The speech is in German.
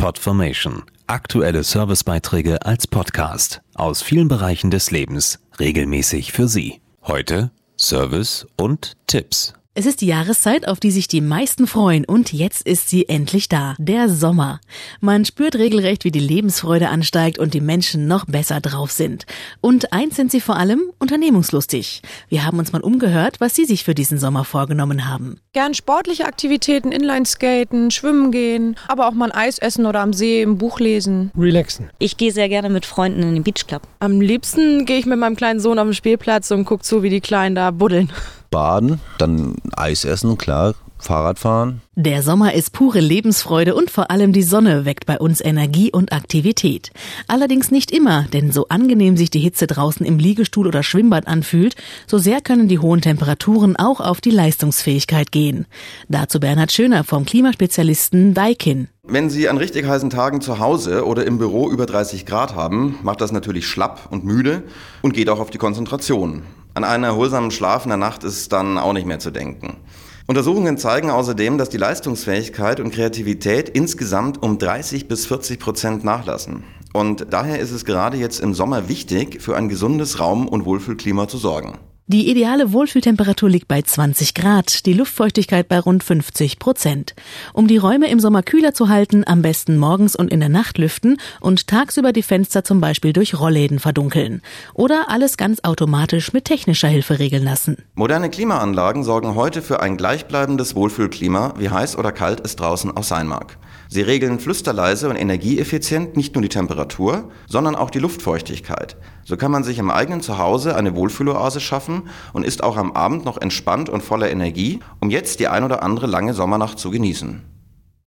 Podformation. Aktuelle Servicebeiträge als Podcast aus vielen Bereichen des Lebens regelmäßig für Sie. Heute Service und Tipps. Es ist die Jahreszeit, auf die sich die meisten freuen und jetzt ist sie endlich da, der Sommer. Man spürt regelrecht, wie die Lebensfreude ansteigt und die Menschen noch besser drauf sind. Und eins sind sie vor allem, unternehmungslustig. Wir haben uns mal umgehört, was sie sich für diesen Sommer vorgenommen haben. Gern sportliche Aktivitäten, Inlineskaten, schwimmen gehen, aber auch mal ein Eis essen oder am See ein Buch lesen. Relaxen. Ich gehe sehr gerne mit Freunden in den Beachclub. Am liebsten gehe ich mit meinem kleinen Sohn auf den Spielplatz und gucke zu, wie die Kleinen da buddeln. Baden, dann Eis essen, klar, Fahrradfahren. Der Sommer ist pure Lebensfreude und vor allem die Sonne weckt bei uns Energie und Aktivität. Allerdings nicht immer, denn so angenehm sich die Hitze draußen im Liegestuhl oder Schwimmbad anfühlt, so sehr können die hohen Temperaturen auch auf die Leistungsfähigkeit gehen. Dazu Bernhard Schöner vom Klimaspezialisten Daikin. Wenn Sie an richtig heißen Tagen zu Hause oder im Büro über 30 Grad haben, macht das natürlich schlapp und müde und geht auch auf die Konzentration. An einen erholsamen Schlaf in der Nacht ist dann auch nicht mehr zu denken. Untersuchungen zeigen außerdem, dass die Leistungsfähigkeit und Kreativität insgesamt um 30 bis 40 Prozent nachlassen. Und daher ist es gerade jetzt im Sommer wichtig, für ein gesundes Raum- und Wohlfühlklima zu sorgen. Die ideale Wohlfühltemperatur liegt bei 20 Grad, die Luftfeuchtigkeit bei rund 50 Prozent. Um die Räume im Sommer kühler zu halten, am besten morgens und in der Nacht lüften und tagsüber die Fenster zum Beispiel durch Rollläden verdunkeln. Oder alles ganz automatisch mit technischer Hilfe regeln lassen. Moderne Klimaanlagen sorgen heute für ein gleichbleibendes Wohlfühlklima, wie heiß oder kalt es draußen auch sein mag. Sie regeln flüsterleise und energieeffizient nicht nur die Temperatur, sondern auch die Luftfeuchtigkeit. So kann man sich im eigenen Zuhause eine Wohlfühloase schaffen und ist auch am Abend noch entspannt und voller Energie, um jetzt die ein oder andere lange Sommernacht zu genießen.